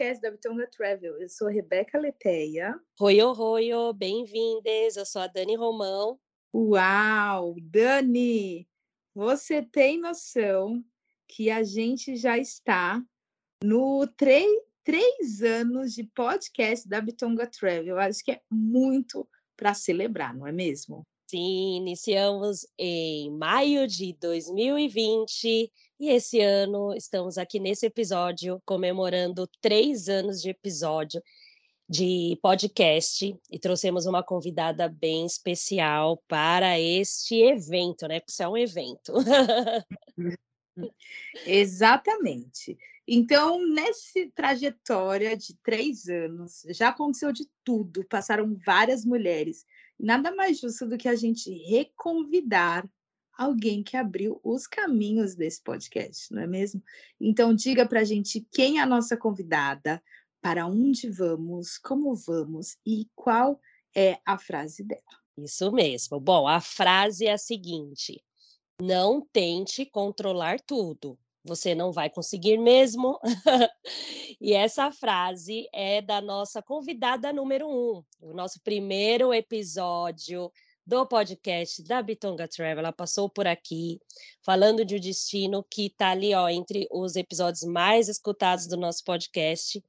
Podcast da Bitonga Travel. Eu sou Rebeca Leteia. Oi, oi, oi, bem-vindas. Eu sou a Dani Romão. Uau, Dani, você tem noção que a gente já está no três, três anos de podcast da Bitonga Travel. Eu acho que é muito para celebrar, não é mesmo? Sim, iniciamos em maio de 2020 e esse ano estamos aqui nesse episódio comemorando três anos de episódio de podcast e trouxemos uma convidada bem especial para este evento, né? Porque isso é um evento. Exatamente. Então, nessa trajetória de três anos, já aconteceu de tudo, passaram várias mulheres. Nada mais justo do que a gente reconvidar alguém que abriu os caminhos desse podcast, não é mesmo? Então, diga para a gente quem é a nossa convidada, para onde vamos, como vamos e qual é a frase dela. Isso mesmo. Bom, a frase é a seguinte: não tente controlar tudo. Você não vai conseguir mesmo. e essa frase é da nossa convidada número um, o nosso primeiro episódio do podcast da Bitonga Travel. Ela passou por aqui falando de um destino que está ali, ó, entre os episódios mais escutados do nosso podcast.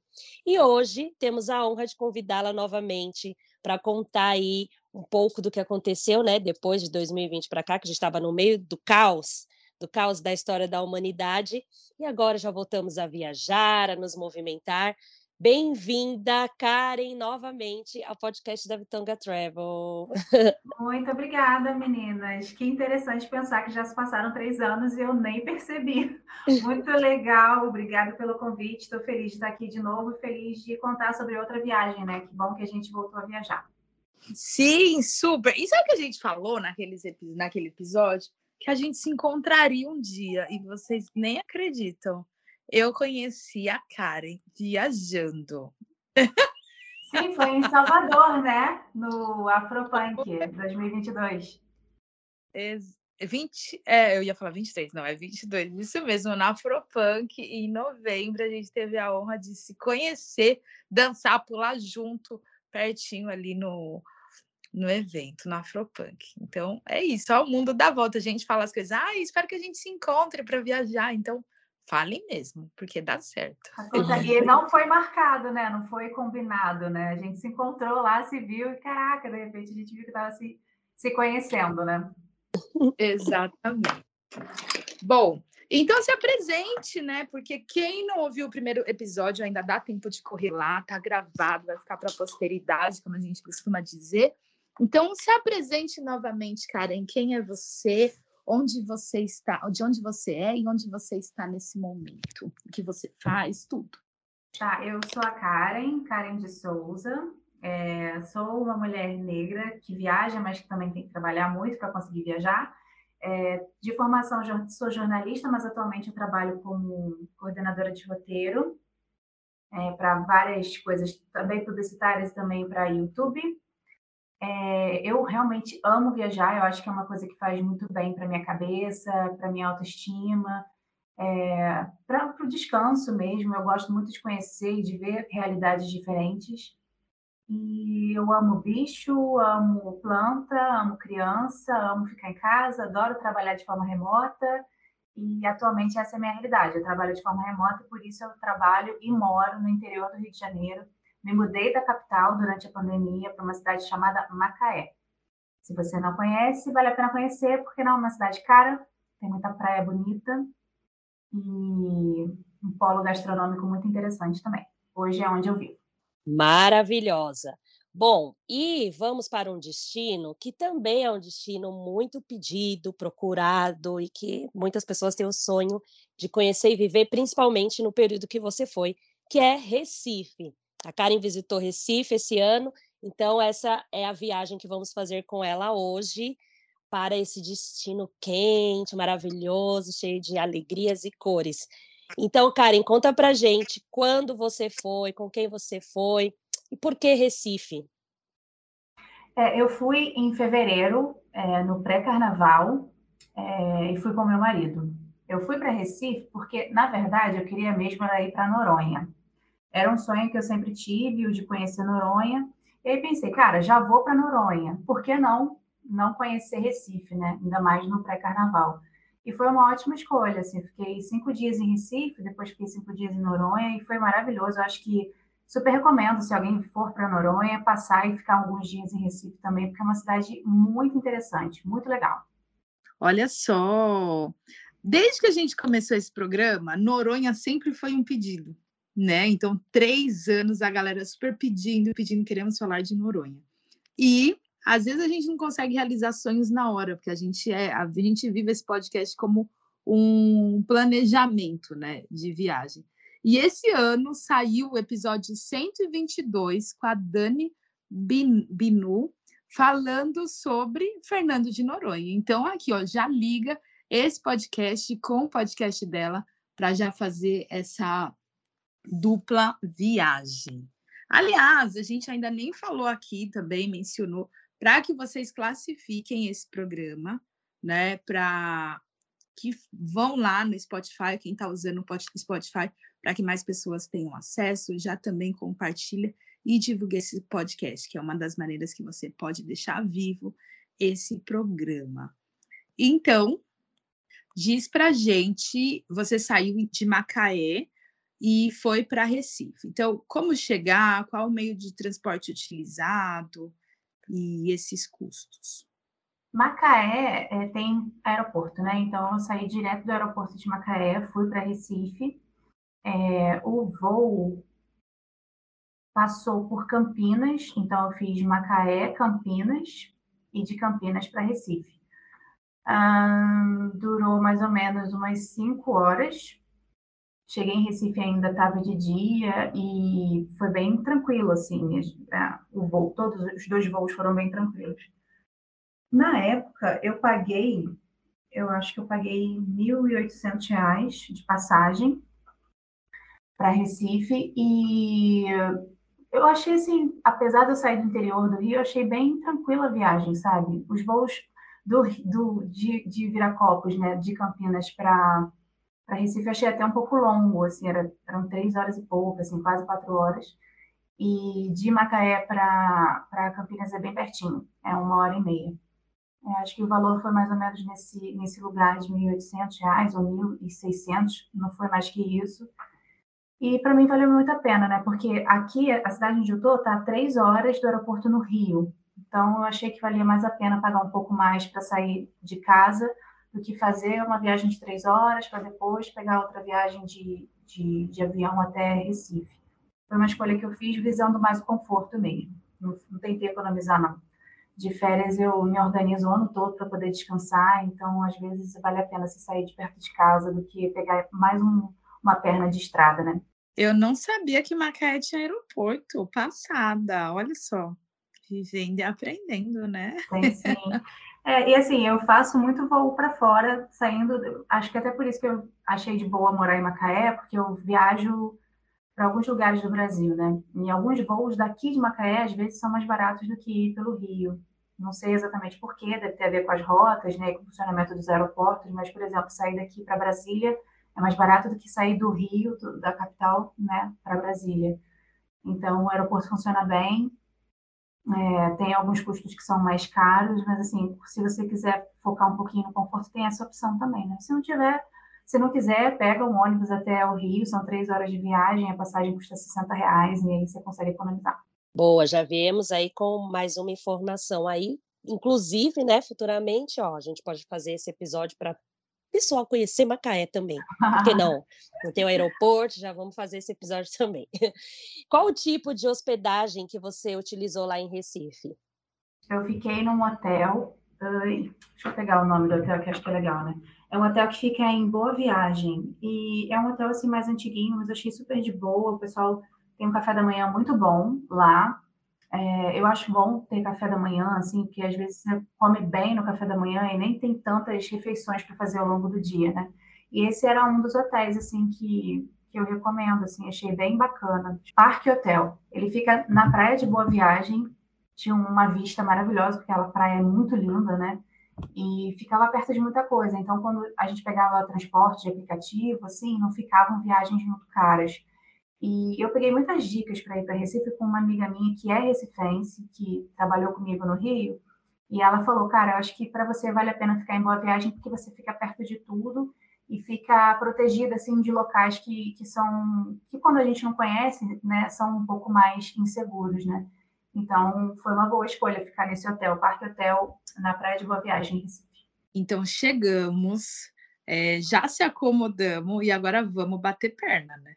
E hoje temos a honra de convidá-la novamente para contar aí um pouco do que aconteceu, né, depois de 2020 para cá, que a gente estava no meio do caos, do caos da história da humanidade, e agora já voltamos a viajar, a nos movimentar. Bem-vinda, Karen, novamente ao podcast da Vitonga Travel. Muito obrigada, meninas. Que interessante pensar que já se passaram três anos e eu nem percebi. Muito legal, obrigada pelo convite. Estou feliz de estar aqui de novo, feliz de contar sobre outra viagem, né? Que bom que a gente voltou a viajar. Sim, super. E sabe o que a gente falou naqueles, naquele episódio? Que a gente se encontraria um dia e vocês nem acreditam eu conheci a Karen viajando. Sim, foi em Salvador, né? No Afropunk 2022. Ex 20, é, eu ia falar 23, não, é 22. Isso mesmo, na Afropunk, em novembro, a gente teve a honra de se conhecer, dançar, pular junto, pertinho ali no, no evento, na Afropunk. Então, é isso, ó, o mundo dá volta. A gente fala as coisas, ah, espero que a gente se encontre para viajar. Então, Falem mesmo, porque dá certo. E não foi marcado, né? Não foi combinado, né? A gente se encontrou lá, se viu e, caraca, de repente a gente viu que estava se, se conhecendo, né? Exatamente. Bom, então se apresente, né? Porque quem não ouviu o primeiro episódio ainda dá tempo de correr lá, tá gravado, vai ficar para a posteridade, como a gente costuma dizer. Então se apresente novamente, Karen. Quem é você? Onde você está, de onde você é e onde você está nesse momento, o que você faz, tudo. Tá, eu sou a Karen, Karen de Souza. É, sou uma mulher negra que viaja, mas que também tem que trabalhar muito para conseguir viajar. É, de formação, sou jornalista, mas atualmente eu trabalho como coordenadora de roteiro é, para várias coisas, também publicitárias, também para YouTube. É, eu realmente amo viajar, eu acho que é uma coisa que faz muito bem para minha cabeça, para minha autoestima, é, para o descanso mesmo. Eu gosto muito de conhecer e de ver realidades diferentes. E eu amo bicho, amo planta, amo criança, amo ficar em casa, adoro trabalhar de forma remota. E atualmente essa é a minha realidade. Eu trabalho de forma remota, por isso eu trabalho e moro no interior do Rio de Janeiro, me mudei da capital durante a pandemia para uma cidade chamada Macaé. Se você não conhece, vale a pena conhecer, porque não é uma cidade cara, tem muita praia bonita e um polo gastronômico muito interessante também. Hoje é onde eu vivo. Maravilhosa. Bom, e vamos para um destino que também é um destino muito pedido, procurado e que muitas pessoas têm o sonho de conhecer e viver, principalmente no período que você foi, que é Recife. A Karen visitou Recife esse ano, então essa é a viagem que vamos fazer com ela hoje para esse destino quente, maravilhoso, cheio de alegrias e cores. Então, Karen, conta pra gente quando você foi, com quem você foi e por que Recife? É, eu fui em fevereiro, é, no pré-carnaval, é, e fui com meu marido. Eu fui para Recife porque, na verdade, eu queria mesmo ir para Noronha. Era um sonho que eu sempre tive, o de conhecer Noronha. E aí pensei, cara, já vou para Noronha. Por que não não conhecer Recife, né? Ainda mais no pré-carnaval. E foi uma ótima escolha, assim. Fiquei cinco dias em Recife, depois fiquei cinco dias em Noronha e foi maravilhoso. Eu acho que super recomendo, se alguém for para Noronha, passar e ficar alguns dias em Recife também, porque é uma cidade muito interessante, muito legal. Olha só, desde que a gente começou esse programa, Noronha sempre foi um pedido, né? Então, três anos a galera super pedindo, pedindo, queremos falar de Noronha. E às vezes a gente não consegue realizar sonhos na hora, porque a gente é, a gente vive esse podcast como um planejamento, né, de viagem. E esse ano saiu o episódio 122 com a Dani Binu falando sobre Fernando de Noronha. Então aqui, ó, já liga esse podcast com o podcast dela para já fazer essa dupla viagem. Aliás, a gente ainda nem falou aqui também, mencionou para que vocês classifiquem esse programa, né? Para que vão lá no Spotify, quem está usando o Spotify, para que mais pessoas tenham acesso, já também compartilha e divulgue esse podcast, que é uma das maneiras que você pode deixar vivo esse programa. Então, diz para gente, você saiu de Macaé e foi para Recife. Então, como chegar? Qual o meio de transporte utilizado? e esses custos? Macaé é, tem aeroporto, né? Então eu saí direto do aeroporto de Macaé, fui para Recife. É, o voo passou por Campinas, então eu fiz Macaé, Campinas e de Campinas para Recife. durou mais ou menos umas cinco horas. Cheguei em Recife ainda estava de dia e foi bem tranquilo, assim, o voo, todos os dois voos foram bem tranquilos. Na época, eu paguei, eu acho que eu paguei R$ 1.800 de passagem para Recife e eu achei assim, apesar de eu sair do interior do Rio, eu achei bem tranquila a viagem, sabe? Os voos do, do de, de Viracopos, né, de Campinas para para Recife achei até um pouco longo, assim, era, eram três horas e pouco, assim, quase quatro horas. E de Macaé para Campinas é bem pertinho, é uma hora e meia. É, acho que o valor foi mais ou menos nesse, nesse lugar de R$ 1.800 ou R$ 1.600, não foi mais que isso. E para mim valeu muito a pena, né? Porque aqui, a cidade onde eu estou, está a três horas do aeroporto no Rio. Então, eu achei que valia mais a pena pagar um pouco mais para sair de casa do que fazer uma viagem de três horas para depois pegar outra viagem de, de, de, avião até Recife. Foi uma escolha que eu fiz visando mais o conforto mesmo. Não, não tentei economizar, não. De férias eu me organizo o ano todo para poder descansar, então às vezes vale a pena se sair de perto de casa do que pegar mais um, uma perna de estrada, né? Eu não sabia que Macaé tinha aeroporto. Passada, olha só. Vivendo e aprendendo, né? Sim, sim. É, e assim, eu faço muito voo para fora, saindo. Acho que até por isso que eu achei de boa morar em Macaé, porque eu viajo para alguns lugares do Brasil, né? E alguns voos daqui de Macaé, às vezes, são mais baratos do que ir pelo Rio. Não sei exatamente por quê, deve ter a ver com as rotas, né, com o funcionamento dos aeroportos, mas, por exemplo, sair daqui para Brasília é mais barato do que sair do Rio, da capital, né, para Brasília. Então, o aeroporto funciona bem, é, tem alguns custos que são mais caros, mas assim, se você quiser focar um pouquinho no conforto, tem essa opção também, né? Se não tiver, se não quiser, pega um ônibus até o Rio, são três horas de viagem, a passagem custa 60 reais e aí você consegue economizar. Boa, já viemos aí com mais uma informação aí, inclusive, né, futuramente, ó, a gente pode fazer esse episódio para pessoal conhecer Macaé também. Por que não? Não tem o aeroporto, já vamos fazer esse episódio também. Qual o tipo de hospedagem que você utilizou lá em Recife? Eu fiquei num hotel. deixa eu pegar o nome do hotel que acho que é legal, né? É um hotel que fica em Boa Viagem. E é um hotel assim mais antiguinho, mas eu achei super de boa. O pessoal tem um café da manhã muito bom lá. É, eu acho bom ter café da manhã, assim, porque às vezes você come bem no café da manhã e nem tem tantas refeições para fazer ao longo do dia, né? E esse era um dos hotéis, assim, que, que eu recomendo, assim, achei bem bacana. Parque Hotel. Ele fica na praia de Boa Viagem, tinha uma vista maravilhosa, porque aquela praia é muito linda, né? E ficava perto de muita coisa. Então, quando a gente pegava transporte de aplicativo, assim, não ficavam viagens muito caras. E eu peguei muitas dicas para ir para Recife com uma amiga minha que é recifense, que trabalhou comigo no Rio. E ela falou, cara, eu acho que para você vale a pena ficar em Boa Viagem porque você fica perto de tudo e fica protegida assim de locais que, que são que quando a gente não conhece, né, são um pouco mais inseguros, né? Então foi uma boa escolha ficar nesse hotel, Parque Hotel na Praia de Boa Viagem, em Recife. Então chegamos, é, já se acomodamos e agora vamos bater perna, né?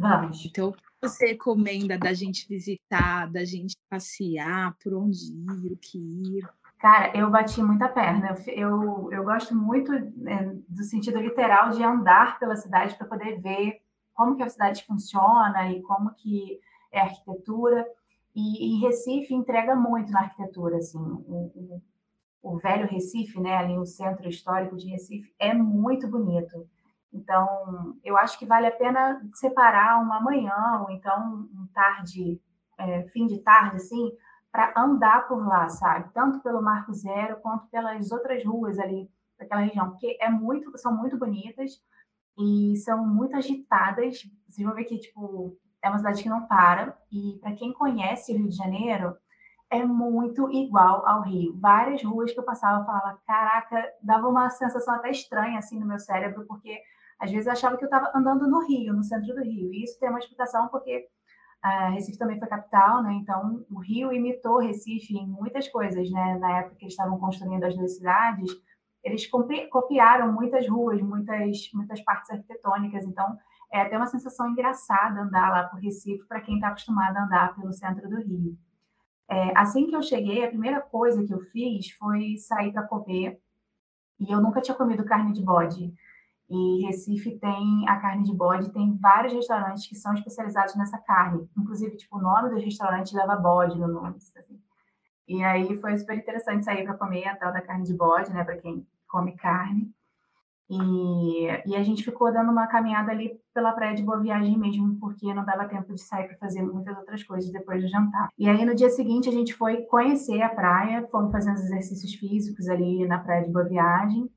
Vamos. Então, o que você recomenda da gente visitar, da gente passear, por onde ir, o que ir? Cara, eu bati muita perna. Eu, eu gosto muito né, do sentido literal de andar pela cidade para poder ver como que a cidade funciona e como que é a arquitetura. E, e Recife entrega muito na arquitetura, assim. O, o, o velho Recife, né, ali o centro histórico de Recife, é muito bonito. Então, eu acho que vale a pena separar uma manhã ou então um tarde, é, fim de tarde, assim, para andar por lá, sabe? Tanto pelo Marco Zero quanto pelas outras ruas ali daquela região, porque é muito, são muito bonitas e são muito agitadas. Vocês vão ver que tipo é uma cidade que não para e para quem conhece o Rio de Janeiro é muito igual ao Rio. Várias ruas que eu passava eu falava, caraca, dava uma sensação até estranha assim no meu cérebro, porque às vezes eu achava que eu estava andando no Rio, no centro do Rio. E isso tem uma explicação porque ah, Recife também foi capital, né? Então, o Rio imitou Recife em muitas coisas, né? Na época que eles estavam construindo as duas cidades, eles copi- copiaram muitas ruas, muitas, muitas partes arquitetônicas. Então, é até uma sensação engraçada andar lá por Recife para quem está acostumado a andar pelo centro do Rio. É, assim que eu cheguei, a primeira coisa que eu fiz foi sair para comer. E eu nunca tinha comido carne de bode. E Recife tem a carne de bode, tem vários restaurantes que são especializados nessa carne. Inclusive, tipo, o nome dos restaurantes leva bode no nome. Assim. E aí foi super interessante sair para comer a tal da carne de bode, né, para quem come carne. E, e a gente ficou dando uma caminhada ali pela praia de Boa Viagem mesmo, porque não dava tempo de sair para fazer muitas outras coisas depois do jantar. E aí no dia seguinte a gente foi conhecer a praia, fomos fazer uns exercícios físicos ali na praia de Boa Viagem.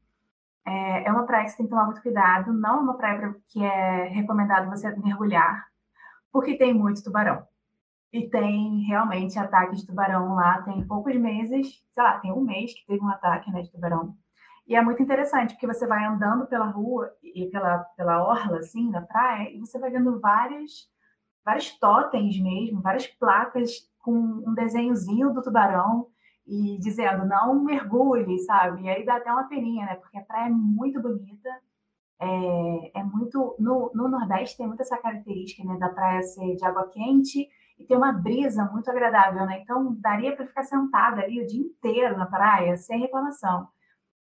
É, é uma praia que você tem que tomar muito cuidado, não é uma praia pra- que é recomendado você mergulhar, porque tem muito tubarão. E tem realmente ataque de tubarão lá, tem poucos meses, sei lá, tem um mês que teve um ataque né, de tubarão. E é muito interessante, porque você vai andando pela rua e pela, pela orla, assim, da praia, e você vai vendo várias, vários totens mesmo, várias placas com um desenhozinho do tubarão e dizendo, não mergulhe, sabe? E aí dá até uma peninha, né? Porque a praia é muito bonita, é, é muito... No, no Nordeste tem muito essa característica, né? Da praia ser de água quente e ter uma brisa muito agradável, né? Então, daria para ficar sentada ali o dia inteiro na praia, sem reclamação.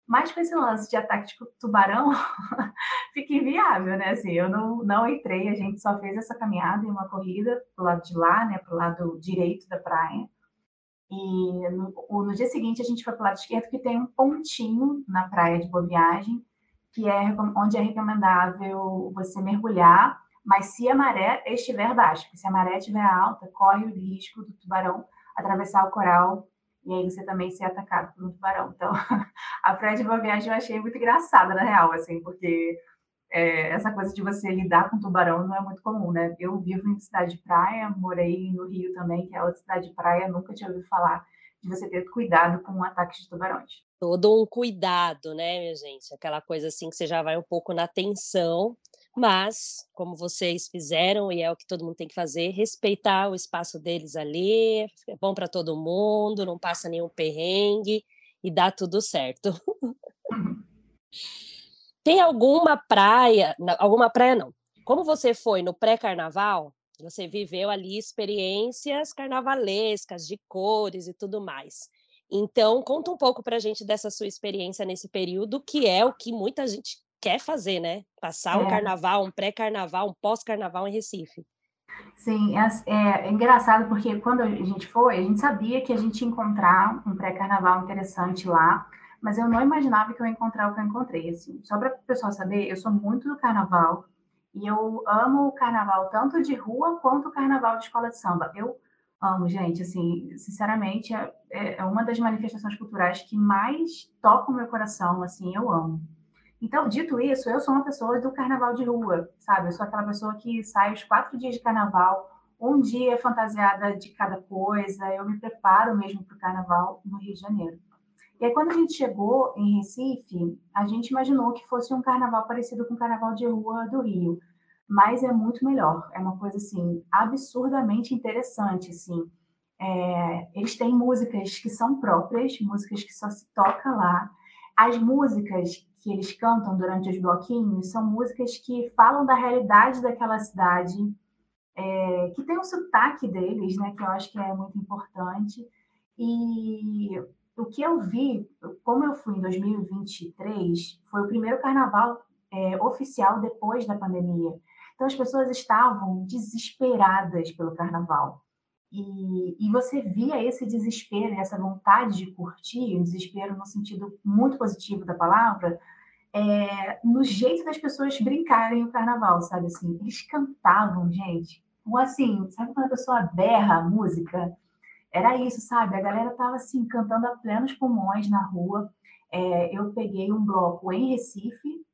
Mas com esse lance de ataque de tubarão, fica inviável, né? Assim, eu não, não entrei, a gente só fez essa caminhada e uma corrida pro lado de lá, né? Pro lado direito da praia. E no, o- no dia seguinte a gente foi pro lado esquerdo, que tem um pontinho na praia de Boa Viagem, que é onde é recomendável você mergulhar, mas se a maré estiver baixa, se a maré estiver alta, corre o risco do tubarão atravessar o coral e aí você também ser atacado por um tubarão. Então, a praia de Boa Viagem eu achei muito engraçada, na real, assim, porque é, essa coisa de você lidar com tubarão não é muito comum, né? Eu vivo em cidade de praia, morei no Rio também, que é outra cidade de praia, nunca tinha ouvido falar de você ter cuidado com ataques de tubarões. Todo um cuidado, né, minha gente? Aquela coisa assim que você já vai um pouco na tensão, mas como vocês fizeram e é o que todo mundo tem que fazer, respeitar o espaço deles ali, é bom para todo mundo, não passa nenhum perrengue e dá tudo certo. Tem alguma praia, alguma praia não. Como você foi no pré-carnaval, você viveu ali experiências carnavalescas, de cores e tudo mais. Então, conta um pouco para a gente dessa sua experiência nesse período, que é o que muita gente quer fazer, né? Passar um É. carnaval, um pré-carnaval, um pós-carnaval em Recife. Sim, é, é, é engraçado porque quando a gente foi, a gente sabia que a gente ia encontrar um pré-carnaval interessante lá, mas eu não imaginava que eu ia encontrar o que eu encontrei. Assim. Só para o pessoal saber, eu sou muito do carnaval e eu amo o carnaval tanto de rua quanto o carnaval de escola de samba. Eu amo, gente, assim, sinceramente, é, é uma das manifestações culturais que mais tocam o meu coração, assim, eu amo. Então, dito isso, eu sou uma pessoa do carnaval de rua, sabe? Eu sou aquela pessoa que sai os quatro dias de carnaval, um dia fantasiada de cada coisa, eu me preparo mesmo para o carnaval no Rio de Janeiro. E aí, quando a gente chegou em Recife, a gente imaginou que fosse um carnaval parecido com o carnaval de rua do Rio, mas é muito melhor. É uma coisa assim absurdamente interessante, assim. É, eles têm músicas que são próprias, músicas que só se toca lá. As músicas que eles cantam durante os bloquinhos são músicas que falam da realidade daquela cidade, é, que tem o sotaque deles, né, que eu acho que é muito importante. E o que eu vi, como eu fui em 2023, foi o primeiro carnaval é, oficial depois da pandemia. Então as pessoas estavam desesperadas pelo carnaval. E, e, você via esse desespero, essa vontade de curtir, um desespero no sentido muito positivo da palavra, é, no jeito das pessoas brincarem o carnaval, sabe assim? Eles cantavam, gente. Ou assim, sabe quando a pessoa berra a música? Era isso, sabe? A galera tava assim, cantando a plenos pulmões na rua. É, eu peguei um bloco em Recife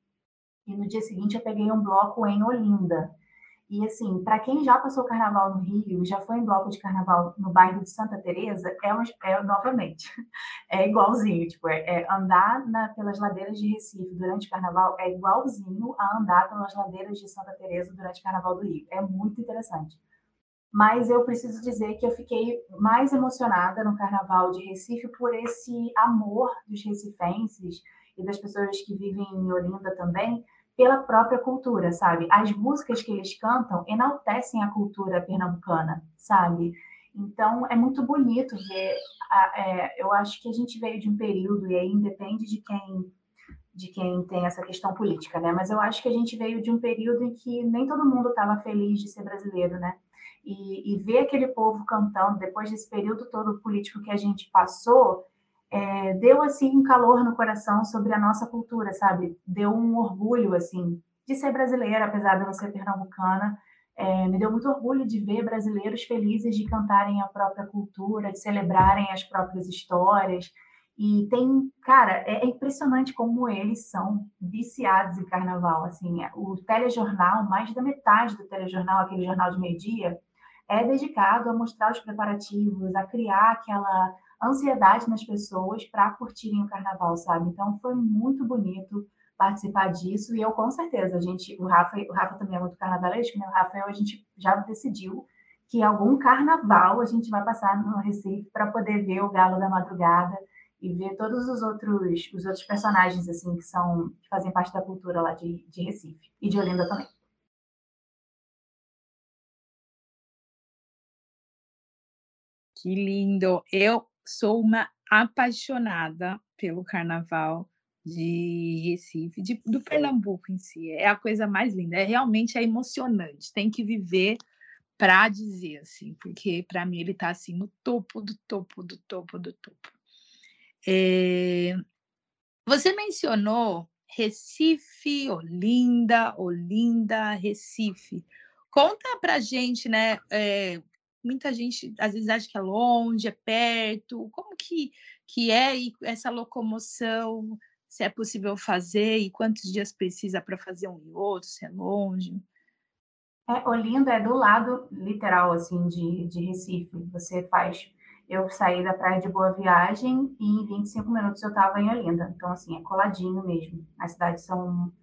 e no dia seguinte eu peguei um bloco em Olinda. E assim, para quem já passou carnaval no Rio, já foi em bloco de carnaval no bairro de Santa Teresa, é, uma, é novamente, é igualzinho, tipo, é, é andar na, pelas ladeiras de Recife durante o carnaval é igualzinho a andar pelas ladeiras de Santa Teresa durante o carnaval do Rio. É muito interessante. Mas eu preciso dizer que eu fiquei mais emocionada no carnaval de Recife por esse amor dos recifenses e das pessoas que vivem em Olinda também, pela própria cultura, sabe? As músicas que eles cantam enaltecem a cultura pernambucana, sabe? Então é muito bonito ver. É, eu acho que a gente veio de um período e aí independe de quem de quem tem essa questão política, né? Mas eu acho que a gente veio de um período em que nem todo mundo estava feliz de ser brasileiro, né? E, e ver aquele povo cantando depois desse período todo político que a gente passou, é, deu assim um calor no coração sobre a nossa cultura, sabe? Deu um orgulho assim de ser brasileira, apesar de eu não ser pernambucana. É, me deu muito orgulho de ver brasileiros felizes de cantarem a própria cultura, de celebrarem as próprias histórias. E tem, cara, é, é impressionante como eles são viciados em carnaval. Assim, é, o telejornal, mais da metade do telejornal, aquele jornal de meio-dia, é dedicado a mostrar os preparativos, a criar aquela ansiedade nas pessoas para curtirem o carnaval, sabe? Então foi muito bonito participar disso e eu com certeza, a gente, o Rafa, o Rafa também é muito carnavalesco, né? O Rafael a gente já decidiu que algum carnaval a gente vai passar no Recife para poder ver o Galo da Madrugada e ver todos os outros os outros personagens assim que são que fazem parte da cultura lá de, de Recife e de Olinda também. Que lindo! Eu sou uma apaixonada pelo carnaval de Recife, de, do Pernambuco em si. É a coisa mais linda, é realmente é emocionante. Tem que viver para dizer assim, porque para mim ele está assim no topo do topo do topo do topo. É... Você mencionou Recife, Olinda, Olinda, Recife. Conta para gente, né? É, muita gente às vezes acha que é longe, é perto. Como que, que é essa locomoção? Se é possível fazer e quantos dias precisa para fazer um e outro, se é longe? É, Olinda é do lado literal assim de, de Recife. Você faz. Eu saí da praia de Boa Viagem e em 25 minutos eu estava em Olinda. Então, assim, é coladinho mesmo. As cidades são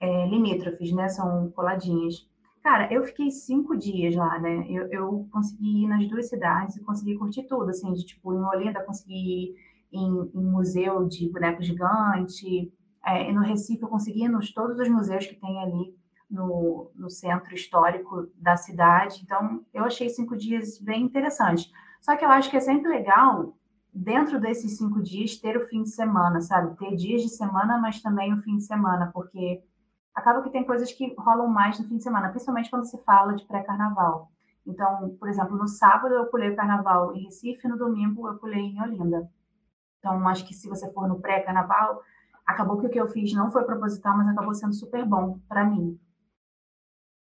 é, limítrofes, né? São coladinhas. Cara, eu fiquei cinco dias lá, né? Eu, eu consegui ir nas duas cidades e consegui curtir tudo, assim, de tipo, em Olinda consegui ir em, em museu de boneco gigante, é, e no Recife eu consegui ir nos todos os museus que tem ali no, no centro histórico da cidade. Então, eu achei cinco dias bem interessantes. Só que eu acho que é sempre legal, dentro desses cinco dias, ter o fim de semana, sabe? Ter dias de semana, mas também o fim de semana, porque acaba que tem coisas que rolam mais no fim de semana, principalmente quando se fala de pré-carnaval. Então, por exemplo, no sábado eu pulei o carnaval em Recife, no domingo eu pulei em Olinda. Então, acho que se você for no pré-carnaval, acabou que o que eu fiz não foi proposital, mas acabou sendo super bom para mim.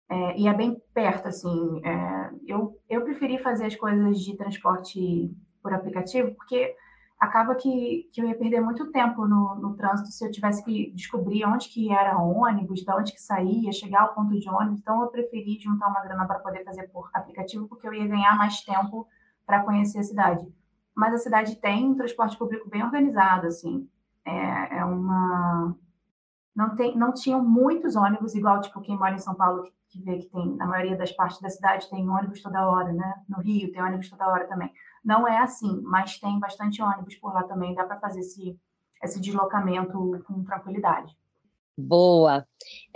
É, e é bem perto, assim. É, eu, eu preferi fazer as coisas de transporte por aplicativo, porque acaba que, que eu ia perder muito tempo no, no trânsito se eu tivesse que descobrir onde que era ônibus, de onde que saía, chegar ao ponto de ônibus. Então, eu preferi juntar uma grana para poder fazer por aplicativo, porque eu ia ganhar mais tempo para conhecer a cidade. Mas a cidade tem um transporte público bem organizado, assim. É, é uma... Não, tem, não tinham muitos ônibus, igual, tipo, quem mora em São Paulo, que vê que tem, na maioria das partes da cidade, tem ônibus toda hora, né? No Rio tem ônibus toda hora também. Não é assim, mas tem bastante ônibus por lá também, dá para fazer esse, esse deslocamento com tranquilidade. Boa.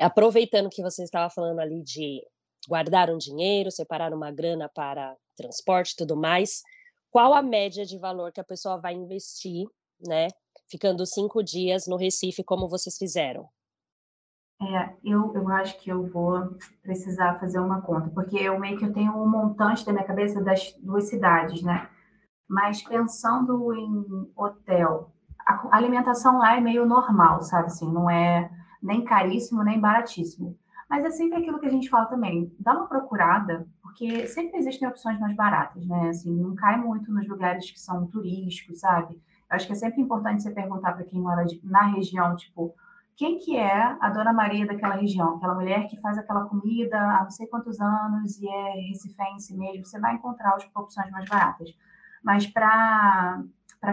Aproveitando que você estava falando ali de guardar um dinheiro, separar uma grana para transporte e tudo mais, qual a média de valor que a pessoa vai investir, né? Ficando cinco dias no Recife, como vocês fizeram? É, eu, eu acho que eu vou precisar fazer uma conta, porque eu meio que eu tenho um montante da minha cabeça das duas cidades, né? Mas pensando em hotel, a alimentação lá é meio normal, sabe? Assim, não é nem caríssimo, nem baratíssimo. Mas é sempre aquilo que a gente fala também, dá uma procurada, porque sempre existem opções mais baratas, né? Assim, não cai muito nos lugares que são turísticos, sabe? Eu acho que é sempre importante você perguntar para quem mora na região, tipo, quem que é a Dona Maria daquela região, aquela mulher que faz aquela comida há não sei quantos anos e é recifense mesmo, você vai encontrar as opções mais baratas. Mas para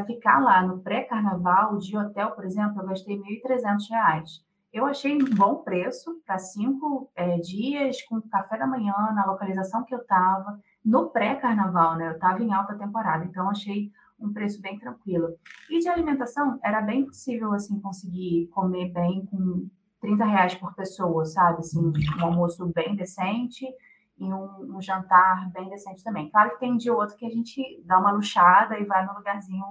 ficar lá no pré-carnaval de hotel, por exemplo, eu gastei R$ 1.300. Eu achei um bom preço para cinco é, dias, com café da manhã, na localização que eu estava, no pré-carnaval, né? Eu estava em alta temporada, então achei um preço bem tranquilo. E de alimentação, era bem possível, assim, conseguir comer bem com 30 reais por pessoa, sabe? Assim, um almoço bem decente e um, um, jantar bem decente também. Claro que tem dia ou outro que a gente dá uma luxada e vai no lugarzinho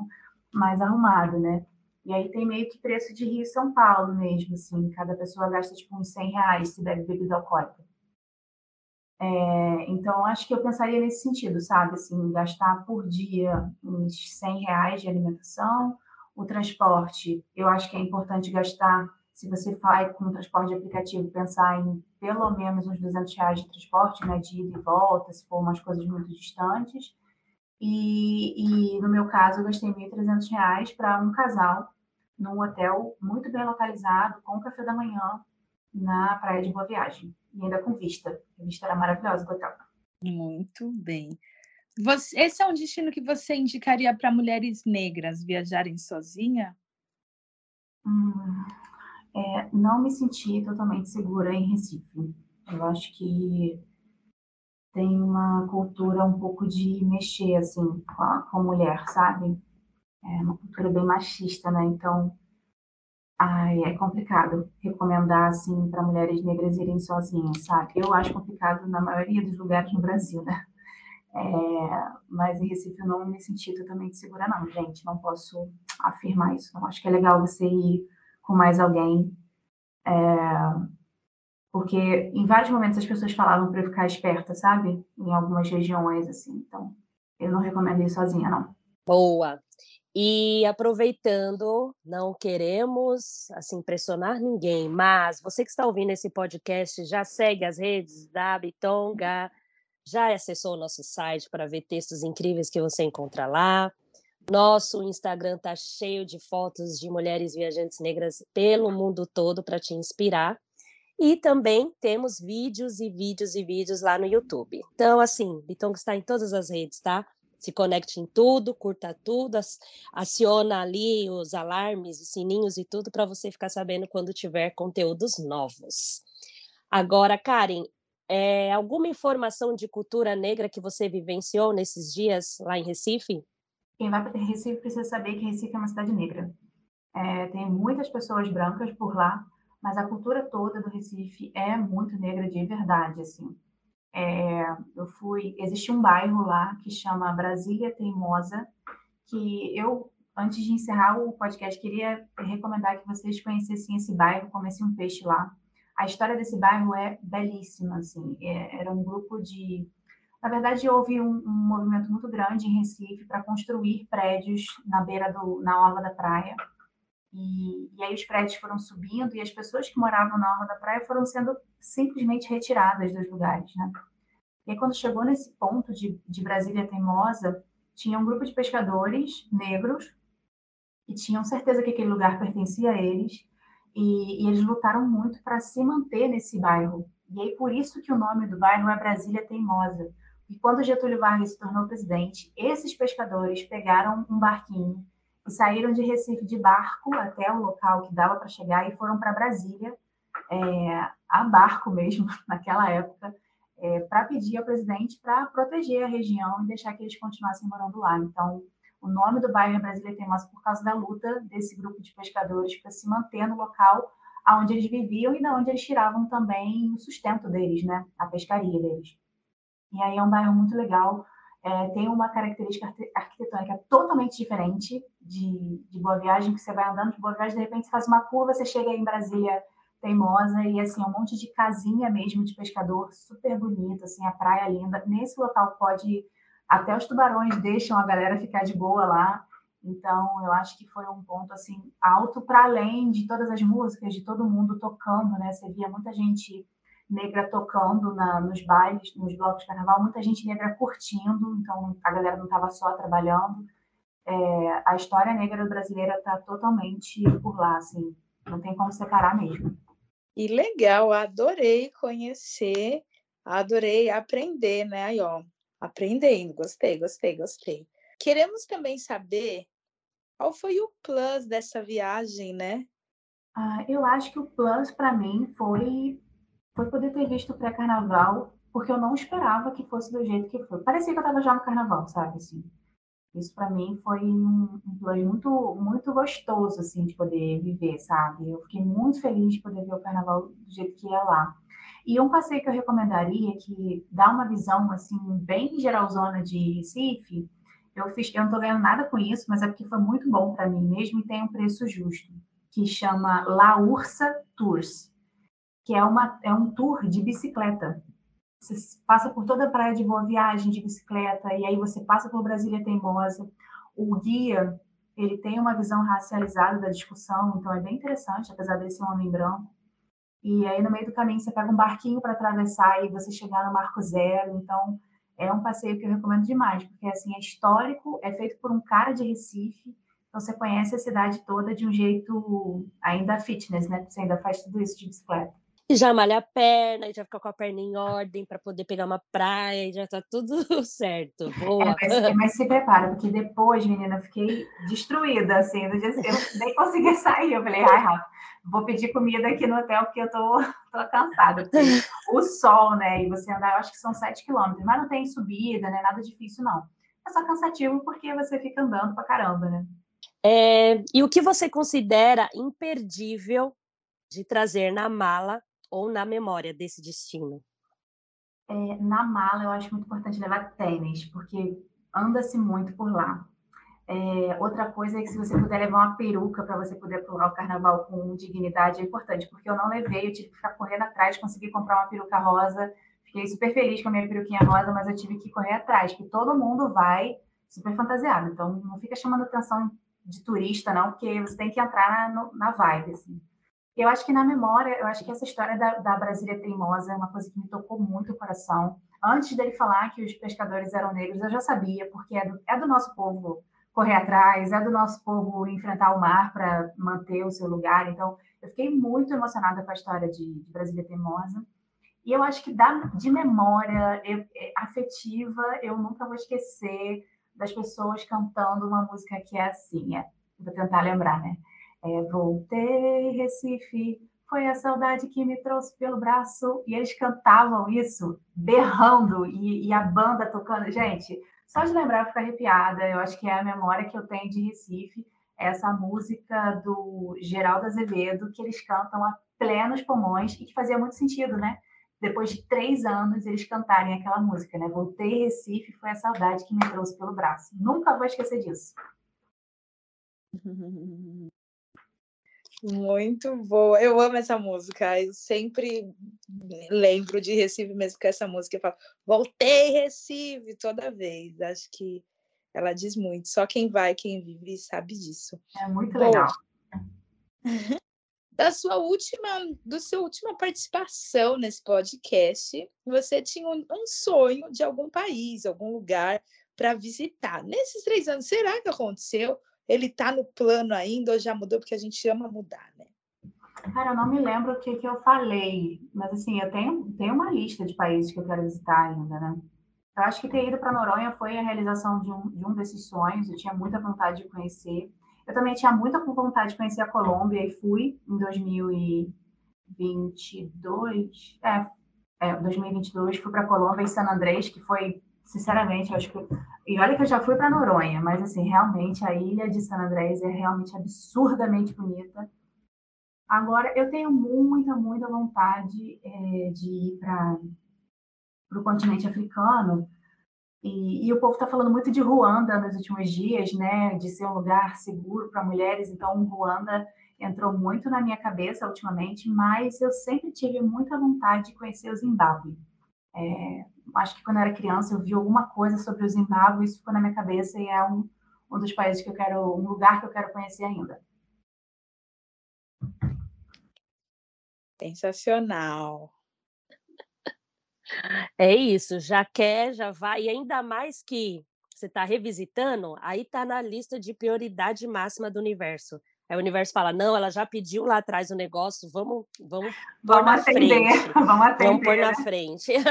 mais arrumado, né? E aí tem meio que preço de Rio e São Paulo mesmo, assim. Cada pessoa gasta, tipo, uns 100 reais se bebe bebida alcoólica. É, então, acho que eu pensaria nesse sentido, sabe? Assim, gastar por dia uns 100 reais de alimentação. O transporte, eu acho que é importante gastar, se você vai com transporte de aplicativo, pensar em pelo menos uns 200 reais de transporte, né? De ida e volta, se for umas coisas muito distantes. E, e no meu caso, eu gastei 1.300 reais para um casal num hotel muito bem localizado, com café da manhã, na Praia de Boa Viagem e ainda com vista. A vista era maravilhosa do hotel. Muito bem. Você, esse é um destino que você indicaria para mulheres negras viajarem sozinha? Hum, é, não me senti totalmente segura em Recife. Eu acho que tem uma cultura um pouco de mexer assim com a, com a mulher, sabe? É uma cultura bem machista, né? Então Ai, é complicado recomendar assim para mulheres negras irem sozinhas, sabe? Eu acho complicado na maioria dos lugares no Brasil, né? É, mas em Recife eu não me senti totalmente segura, não, gente. Não posso afirmar isso. Não acho que é legal você ir com mais alguém, é, porque em vários momentos as pessoas falavam para eu ficar esperta, sabe? Em algumas regiões, assim. Então, eu não recomendo ir sozinha, não. Boa. E aproveitando, não queremos assim pressionar ninguém, mas você que está ouvindo esse podcast já segue as redes da Bitonga, já acessou o nosso site para ver textos incríveis que você encontra lá. Nosso Instagram está cheio de fotos de mulheres viajantes negras pelo mundo todo para te inspirar. E também temos vídeos e vídeos e vídeos lá no YouTube. Então, assim, Bitonga está em todas as redes, tá? se conecte em tudo, curta tudo, aciona ali os alarmes, os sininhos e tudo para você ficar sabendo quando tiver conteúdos novos. Agora, Karen, é, alguma informação de cultura negra que você vivenciou nesses dias lá em Recife? Quem vai para Recife precisa saber que Recife é uma cidade negra. É, tem muitas pessoas brancas por lá, mas a cultura toda do Recife é muito negra de verdade, assim. É, eu fui, existe um bairro lá que chama Brasília Teimosa, que eu, antes de encerrar o podcast, queria recomendar que vocês conhecessem esse bairro, comessem um peixe lá, A história desse bairro é belíssima, assim. É, era um grupo de na verdade, houve um, um movimento muito grande em Recife para construir prédios na beira do, na orla da praia. E, e, aí os prédios foram subindo e as pessoas que moravam na orla da praia foram sendo simplesmente retiradas dos lugares, né? E aí, quando chegou nesse ponto de, de Brasília Teimosa, tinha um grupo de pescadores negros que tinham certeza que aquele lugar pertencia a eles e, e eles lutaram muito para se manter nesse bairro. E aí, por isso que o nome do bairro é Brasília Teimosa, e quando Getúlio Vargas se tornou presidente, esses pescadores pegaram um barquinho e saíram de Recife de barco até o local que dava para chegar e foram para Brasília, é, a barco mesmo, naquela época, é, para pedir ao presidente para proteger a região e deixar que eles continuassem morando lá. Então, o nome do bairro é Brasília Teimosa por causa da luta desse grupo de pescadores para se manter no local onde eles viviam e da onde eles tiravam também o sustento deles, né? A pescaria deles. E aí é um bairro muito legal, é, tem uma característica arquitetônica totalmente diferente de, de Boa Viagem, que você vai andando de Boa Viagem, de repente você faz uma curva, você chega em Brasília teimosa e assim um monte de casinha mesmo de pescador super bonito assim a praia linda. Nesse local pode até os tubarões deixam a galera ficar de boa lá. Então eu acho que foi um ponto assim alto para além de todas as músicas de todo mundo tocando né? Você via muita gente negra tocando na, nos bailes, nos blocos de carnaval, muita gente negra curtindo, então a galera não estava só trabalhando. É, a história negra brasileira está totalmente por lá, assim, não tem como separar mesmo. E legal, adorei conhecer, adorei aprender, né? Aí, ó, aprendendo, gostei, gostei, gostei. Queremos também saber qual foi o plus dessa viagem, né? Ah, eu acho que o plus para mim foi foi poder ter visto o pré-carnaval, porque eu não esperava que fosse do jeito que foi. Parecia que eu estava já no carnaval, sabe? Assim, isso para mim foi um, um plano muito, muito gostoso, assim, de poder viver, sabe? Eu fiquei muito feliz de poder ver o carnaval do jeito que ia lá. E um passeio que eu recomendaria, que dá uma visão, assim, bem geralzona de Recife, eu fiz, eu não estou ganhando nada com isso, mas é porque foi muito bom para mim mesmo e tem um preço justo, que chama La Ursa Tours que é, uma, é um tour de bicicleta. Você passa por toda a praia de Boa Viagem de bicicleta, e aí você passa por Brasília Teimosa. O guia, ele tem uma visão racializada da discussão, então é bem interessante, apesar um homem branco. E aí, no meio do caminho, você pega um barquinho para atravessar e você chegar no Marco Zero. Então, é um passeio que eu recomendo demais, porque assim é histórico, é feito por um cara de Recife, então você conhece a cidade toda de um jeito ainda fitness, né? Você ainda faz tudo isso de bicicleta e já malha a perna, e já fica com a perna em ordem para poder pegar uma praia, e já tá tudo certo. Boa. É, mas, mas, se prepara, porque depois, menina, eu fiquei destruída, assim, do dia, eu nem consegui sair. Eu falei, ai, Rafa, vou pedir comida aqui no hotel, porque eu tô, tô cansada. o sol, né, e você andar, eu acho que são sete quilômetros, mas não tem subida, né, nada difícil, não. É só cansativo porque você fica andando pra caramba, né? É, e o que você considera imperdível de trazer na mala ou na memória desse destino? É, na mala, eu acho muito importante levar tênis, porque anda-se muito por lá. É, outra coisa é que se você puder levar uma peruca para você poder pular o carnaval com dignidade é importante, porque eu não levei, eu tive que ficar correndo atrás, consegui comprar uma peruca rosa, fiquei super feliz com a minha peruquinha rosa, mas eu tive que correr atrás, porque todo mundo vai super fantasiado, então não fica chamando atenção de turista, não, porque você tem que entrar na, na vibe, assim. Eu acho que na memória, eu acho que essa história da, da Brasília Teimosa é uma coisa que me tocou muito o coração. Antes dele falar que os pescadores eram negros, eu já sabia, porque é do, é do nosso povo correr atrás, é do nosso povo enfrentar o mar para manter o seu lugar. Então, eu fiquei muito emocionada com a história de, de Brasília Teimosa. E eu acho que da, de memória eu, é, afetiva, eu nunca vou esquecer das pessoas cantando uma música que é assim, é, vou tentar lembrar, né? É, voltei, Recife, foi a saudade que me trouxe pelo braço. E eles cantavam isso, berrando, e, e, a banda tocando. Gente, só de lembrar eu fico arrepiada. Eu acho que é a memória que eu tenho de Recife, essa música do Geraldo Azevedo, que eles cantam a plenos pulmões e que fazia muito sentido, né? Depois de três anos, eles cantarem aquela música, né? Voltei, Recife, foi a saudade que me trouxe pelo braço. Nunca vou esquecer disso. Muito boa. Eu amo essa música. Eu sempre lembro de Recife mesmo com essa música. Eu falo, voltei Recife toda vez. Acho que ela diz muito. Só quem vai, quem vive, sabe disso. É muito legal. Da sua última, do sua última participação nesse podcast, você tinha um, um sonho de algum país, algum lugar para visitar. Nesses três anos, será que aconteceu? Ele está no plano ainda ou já mudou? Porque a gente ama mudar, né? Cara, eu não me lembro o que, que eu falei, mas assim, eu tenho, tenho uma lista de países que eu quero visitar ainda, né? Eu acho que ter ido para Noronha foi a realização de um, de um desses sonhos, eu tinha muita vontade de conhecer. Eu também tinha muita vontade de conhecer a Colômbia e fui em 2022. É, é 2022 fui para Colômbia e San Andrés, que foi, sinceramente, acho que. E olha que eu já fui para Noronha, mas assim, realmente a ilha de San Andrés é realmente absurdamente bonita. Agora, eu tenho muita, muita vontade é, de ir para o continente africano. E, e o povo está falando muito de Ruanda nos últimos dias, né? De ser um lugar seguro para mulheres. Então, Ruanda entrou muito na minha cabeça ultimamente, mas eu sempre tive muita vontade de conhecer o Zimbábue. É, acho que quando eu era criança eu vi alguma coisa sobre o Zimbábue, isso ficou na minha cabeça e é um, um dos países que eu quero, um lugar que eu quero conhecer ainda. Sensacional. É isso, já quer, já vai, e ainda mais que você está revisitando, aí está na lista de prioridade máxima do universo. Aí o universo fala: não, ela já pediu lá atrás o negócio, vamos, vamos Vamos na atender, frente. vamos Vamos atender. pôr na né? frente.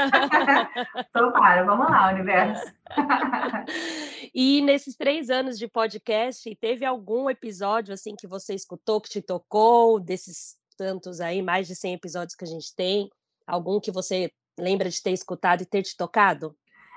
Então, para, vamos lá, universo. E nesses três anos de podcast, teve algum episódio assim que você escutou, que te tocou, desses tantos aí, mais de 100 episódios que a gente tem? Algum que você lembra de ter escutado e ter te tocado?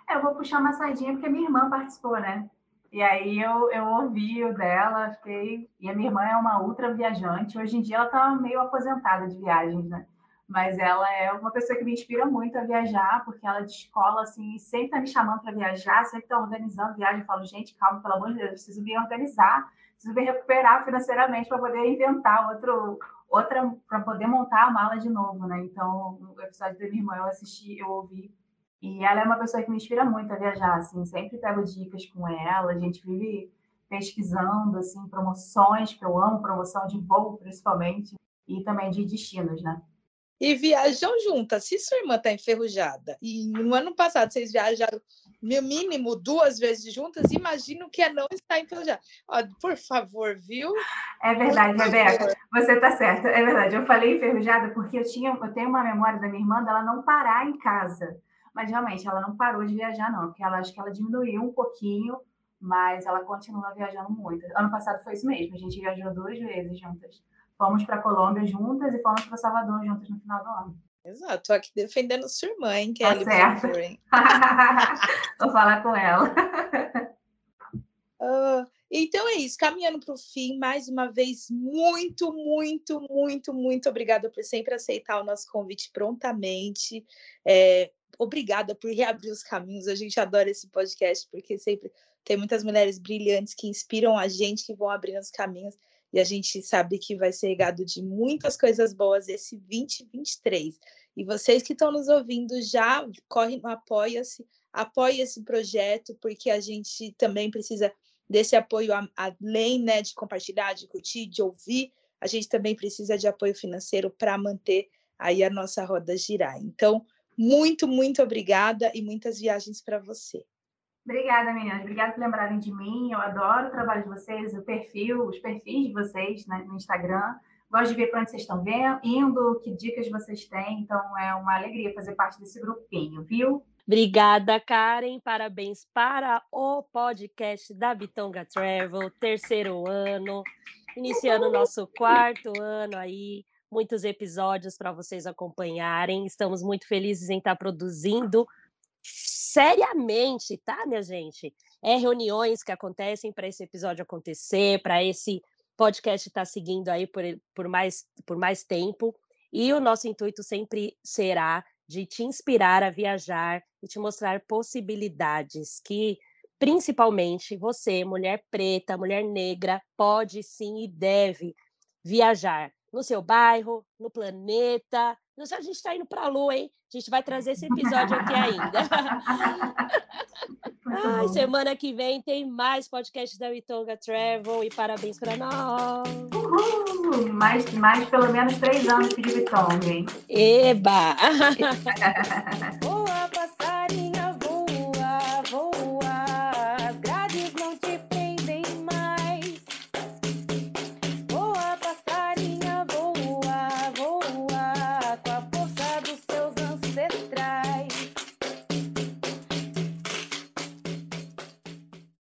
É, Eu vou puxar uma sardinha porque minha irmã participou, né? E aí eu, eu ouvi o dela, fiquei. E a minha irmã é uma ultra viajante. Hoje em dia ela tá meio aposentada de viagens, né? Mas ela é uma pessoa que me inspira muito a viajar, porque ela de escola, assim, sempre tá me chamando para viajar, sempre tá organizando viagem. Eu falo, gente, calma, pelo amor de Deus, eu preciso me organizar, preciso me recuperar financeiramente para poder inventar outro, outra, para poder montar a mala de novo, né? Então, o episódio da minha irmã eu assisti, eu ouvi e ela é uma pessoa que me inspira muito a viajar, assim, sempre pego dicas com ela, a gente vive pesquisando, assim, promoções, que eu amo promoção de voo, principalmente, e também de destinos, né? E viajam juntas. Se sua irmã está enferrujada e no ano passado vocês viajaram no mínimo duas vezes juntas, imagino que é não estar enferrujada. Ó, por favor, viu? É verdade, Rebeca, você tá certa, é verdade. Eu falei enferrujada porque eu tinha, eu tenho uma memória da minha irmã dela não parar em casa. Mas realmente ela não parou de viajar, não, porque ela acho que ela diminuiu um pouquinho, mas ela continua viajando muito. Ano passado foi isso mesmo, a gente viajou duas vezes juntas. Fomos para Colômbia juntas e fomos para Salvador juntas no final do ano. Exato, tô aqui defendendo sua irmã, hein, Tá Kelly, por certo. Vou falar com ela. Ah, então é isso, caminhando para o fim, mais uma vez, muito, muito, muito, muito obrigada por sempre aceitar o nosso convite prontamente. É, obrigada por reabrir os caminhos. A gente adora esse podcast, porque sempre tem muitas mulheres brilhantes que inspiram a gente, que vão abrindo os caminhos, e a gente sabe que vai ser regado de muitas coisas boas esse 2023. E vocês que estão nos ouvindo já correm no Apoia-se, apoie esse projeto, porque a gente também precisa desse apoio além né, de compartilhar, de curtir, de ouvir, a gente também precisa de apoio financeiro para manter aí a nossa roda girar. Então, muito, muito obrigada e muitas viagens para você. Obrigada, meninas. Obrigada por lembrarem de mim. Eu adoro o trabalho de vocês, o perfil, os perfis de vocês né, no Instagram. Gosto de ver para onde vocês estão vendo, indo, que dicas vocês têm. Então, é uma alegria fazer parte desse grupinho, viu? Obrigada, Karen. Parabéns para o podcast da Bitonga Travel, terceiro ano, iniciando o nosso quarto ano aí. Muitos episódios para vocês acompanharem. Estamos muito felizes em estar produzindo seriamente, tá, minha gente? É reuniões que acontecem para esse episódio acontecer, para esse podcast estar seguindo aí por, por, mais, por mais tempo. E o nosso intuito sempre será de te inspirar a viajar e te mostrar possibilidades que, principalmente, você, mulher preta, mulher negra, pode sim e deve viajar. No seu bairro, no planeta. Não sei, a gente está indo para a Lua, hein? A gente vai trazer esse episódio aqui ainda. Ai, semana que vem tem mais podcasts da Witonga Travel e parabéns para nós. Uhul! Mais, mais pelo menos três anos de Vitong, hein? Eba!